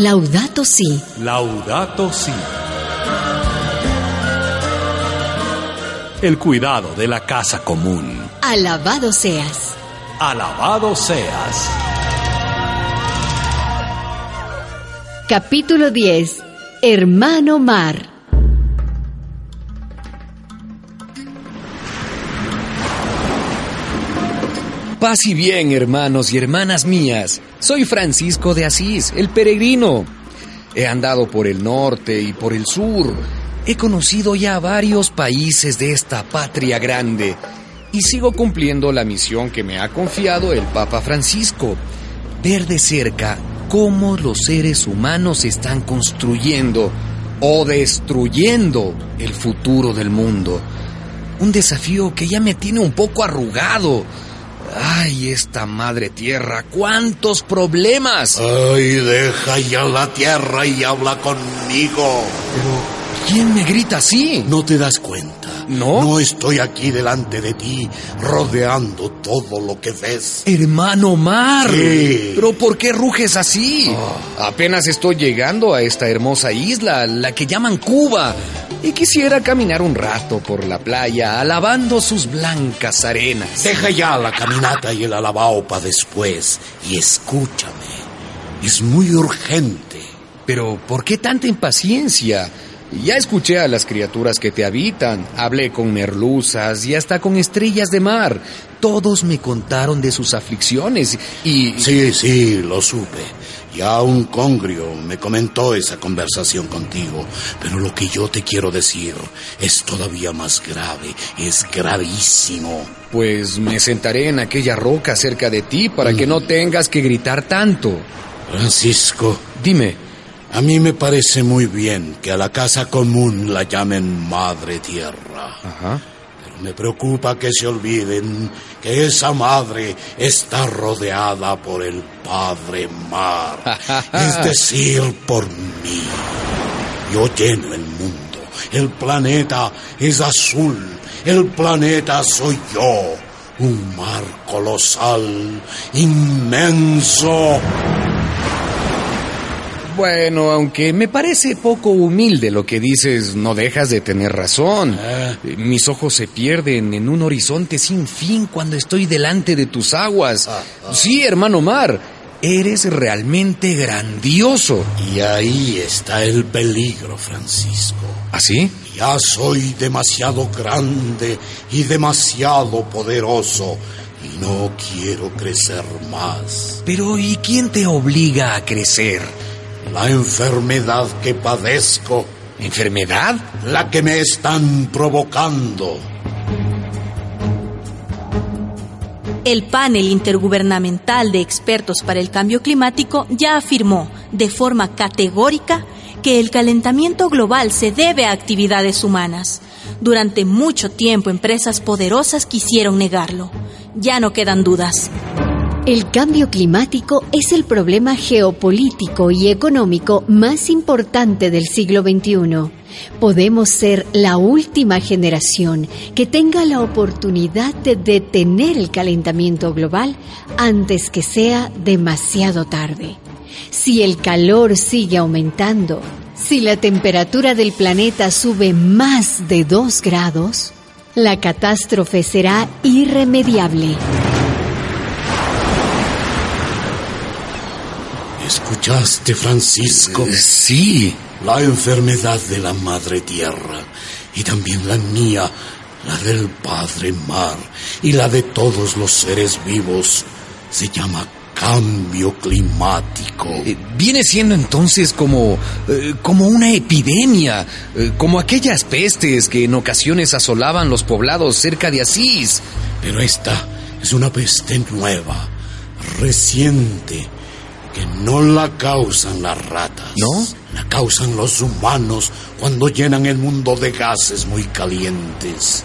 Laudato Si. Laudato Si. El cuidado de la casa común. Alabado seas. Alabado seas. Capítulo 10. Hermano Mar. Paz y bien, hermanos y hermanas mías. Soy Francisco de Asís, el peregrino. He andado por el norte y por el sur. He conocido ya varios países de esta patria grande y sigo cumpliendo la misión que me ha confiado el Papa Francisco. Ver de cerca cómo los seres humanos están construyendo o destruyendo el futuro del mundo. Un desafío que ya me tiene un poco arrugado Ay, esta madre tierra, cuántos problemas. Ay, deja ya la tierra y habla conmigo. Pero, ¿quién me grita así? ¿No te das cuenta? ¿No? No estoy aquí delante de ti, rodeando todo lo que ves. Hermano Mar. ¿Qué? ¿Pero por qué ruges así? Apenas estoy llegando a esta hermosa isla, la que llaman Cuba. Y quisiera caminar un rato por la playa, alabando sus blancas arenas. Deja ya la caminata y el alabao para después y escúchame. Es muy urgente. Pero, ¿por qué tanta impaciencia? Ya escuché a las criaturas que te habitan, hablé con merluzas y hasta con estrellas de mar. Todos me contaron de sus aflicciones y... Sí, sí, lo supe. Ya un congrio me comentó esa conversación contigo, pero lo que yo te quiero decir es todavía más grave, es gravísimo. Pues me sentaré en aquella roca cerca de ti para que no tengas que gritar tanto. Francisco, Dime, a mí me parece muy bien que a la casa común la llamen Madre Tierra. Ajá. Pero me preocupa que se olviden que esa madre está rodeada por el Padre Mar, es decir, por mí. Yo lleno el mundo, el planeta es azul, el planeta soy yo, un mar colosal, inmenso. Bueno, aunque me parece poco humilde lo que dices, no dejas de tener razón. Ah. Mis ojos se pierden en un horizonte sin fin cuando estoy delante de tus aguas. Sí, hermano Mar, eres realmente grandioso. Y ahí está el peligro, Francisco. ¿Así? Ya soy demasiado grande y demasiado poderoso y no quiero crecer más. Pero ¿y quién te obliga a crecer? La enfermedad que padezco, ¿Enfermedad? la que me están provocando. El panel intergubernamental de expertos para el cambio climático ya afirmó de forma categórica que el calentamiento global se debe a actividades humanas. Durante mucho tiempo empresas poderosas quisieron negarlo. Ya no quedan dudas. El cambio climático es el problema geopolítico y económico más importante del siglo XXI. Podemos ser la última generación que tenga la oportunidad de detener el calentamiento global antes que sea demasiado tarde. Si el calor sigue aumentando, si la temperatura del planeta sube más de 2 grados, la catástrofe será irremediable. ¿Escuchaste, Francisco? Eh, Sí. La enfermedad de la Madre Tierra y también la mía, la del Padre Mar y la de todos los seres vivos se llama cambio climático. Eh, Viene siendo entonces como, eh, como una epidemia, eh, como aquellas pestes que en ocasiones asolaban los poblados cerca de Asís. Pero esta es una peste nueva, reciente, que no la causan las ratas. ¿No? La causan los humanos cuando llenan el mundo de gases muy calientes.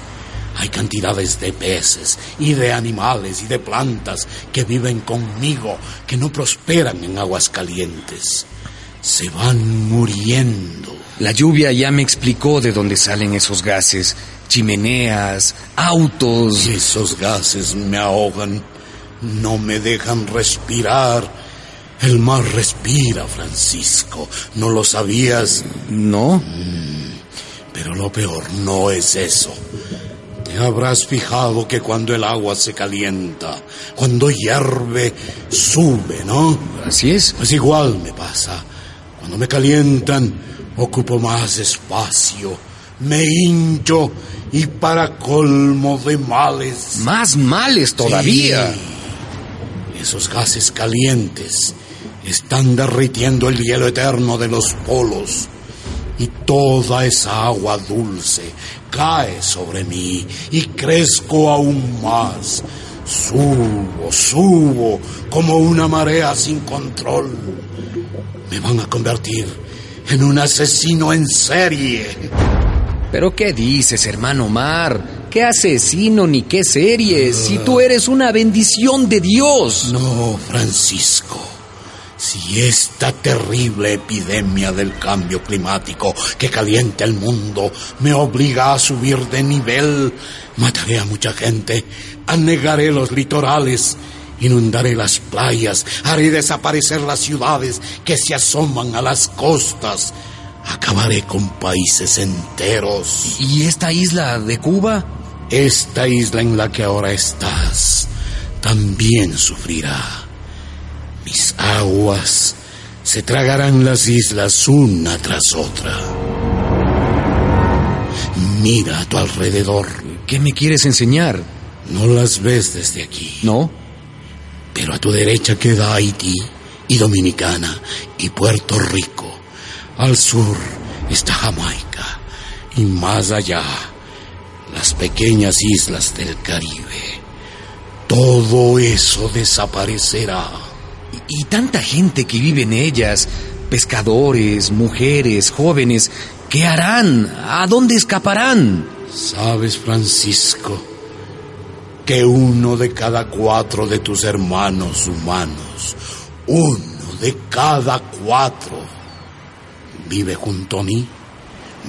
Hay cantidades de peces y de animales y de plantas que viven conmigo, que no prosperan en aguas calientes. Se van muriendo. La lluvia ya me explicó de dónde salen esos gases, chimeneas, autos. Y esos gases me ahogan, no me dejan respirar. El mar respira, Francisco. ¿No lo sabías? No. Pero lo peor no es eso. Te habrás fijado que cuando el agua se calienta, cuando hierve, sube, ¿no? Así es. Pues igual me pasa. Cuando me calientan, ocupo más espacio, me hincho y para colmo de males. Más males todavía. Sí. Esos gases calientes están derritiendo el hielo eterno de los polos y toda esa agua dulce cae sobre mí y crezco aún más. Subo, subo como una marea sin control. Me van a convertir en un asesino en serie. ¿Pero qué dices, hermano Mar? ¿Qué asesino ni qué serie? Si tú eres una bendición de Dios. No, Francisco. Si esta terrible epidemia del cambio climático que calienta el mundo me obliga a subir de nivel, mataré a mucha gente, anegaré los litorales, inundaré las playas, haré desaparecer las ciudades que se asoman a las costas, acabaré con países enteros. ¿Y esta isla de Cuba? Esta isla en la que ahora estás también sufrirá. Mis aguas se tragarán las islas una tras otra. Mira a tu alrededor. ¿Qué me quieres enseñar? No las ves desde aquí. ¿No? Pero a tu derecha queda Haití y Dominicana y Puerto Rico. Al sur está Jamaica y más allá las pequeñas islas del Caribe. Todo eso desaparecerá. Y, tanta gente que vive en ellas, pescadores, mujeres, jóvenes, ¿qué harán? ¿A dónde escaparán? Sabes, Francisco, que uno de cada cuatro de tus hermanos humanos, uno de cada cuatro, vive junto a mí,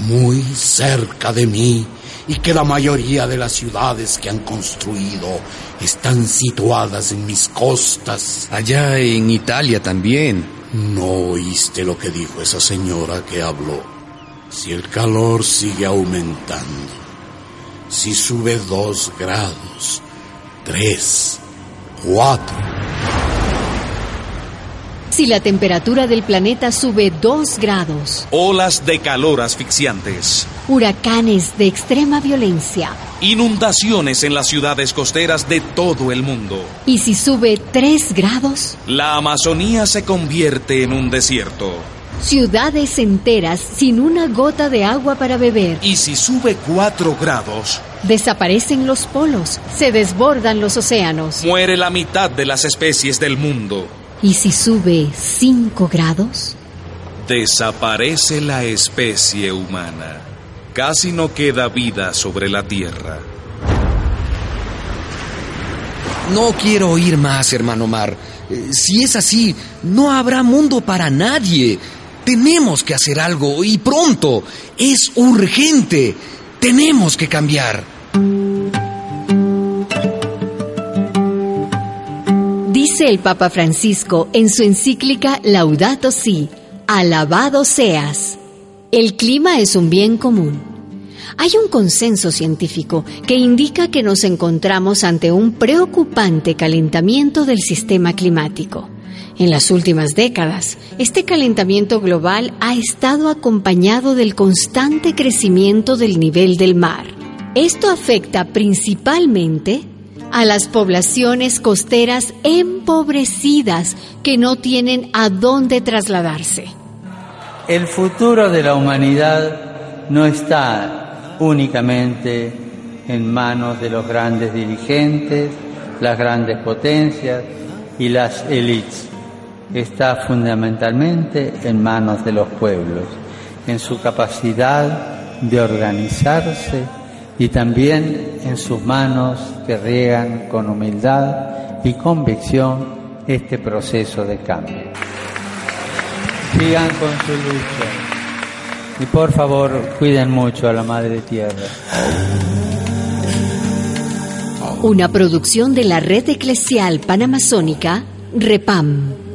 muy cerca de mí, y que la mayoría de las ciudades que han construido están situadas en mis costas. Allá en Italia también. ¿No oíste lo que dijo esa señora que habló? Si el calor sigue aumentando, si sube dos grados, tres, cuatro. Si la temperatura del planeta sube 2 grados, Olas de calor asfixiantes. huracanes de extrema violencia, Inundaciones en las ciudades costeras de todo el mundo. y si sube 3 grados, La Amazonía se convierte en un desierto. ciudades enteras sin una gota de agua para beber, Y si sube 4 grados, desaparecen los polos, se desbordan los océanos, muere la mitad de las especies del mundo. Y si sube 5 grados, Desaparece la especie humana. Casi no queda vida sobre la Tierra. No quiero oír más, hermano Mar. Eh, Si es así, no habrá mundo para nadie. Tenemos que hacer algo y pronto. Es urgente. Tenemos que cambiar. El Papa Francisco en su encíclica Laudato Si, alabado seas. El clima es un bien común. Hay un consenso científico que indica que nos encontramos ante un preocupante calentamiento del sistema climático. En las últimas décadas, este calentamiento global ha estado acompañado del constante crecimiento del nivel del mar. Esto afecta principalmente a las poblaciones costeras empobrecidas que no tienen a dónde trasladarse. El futuro de la humanidad no está únicamente en manos de los grandes dirigentes, las grandes potencias y las élites. Está fundamentalmente en manos de los pueblos, en su capacidad de organizarse y también en sus manos que riegan con humildad y convicción este proceso de cambio. Sigan con su lucha y por favor cuiden mucho a la Madre Tierra. Una producción de la Red Eclesial Panamazónica, REPAM.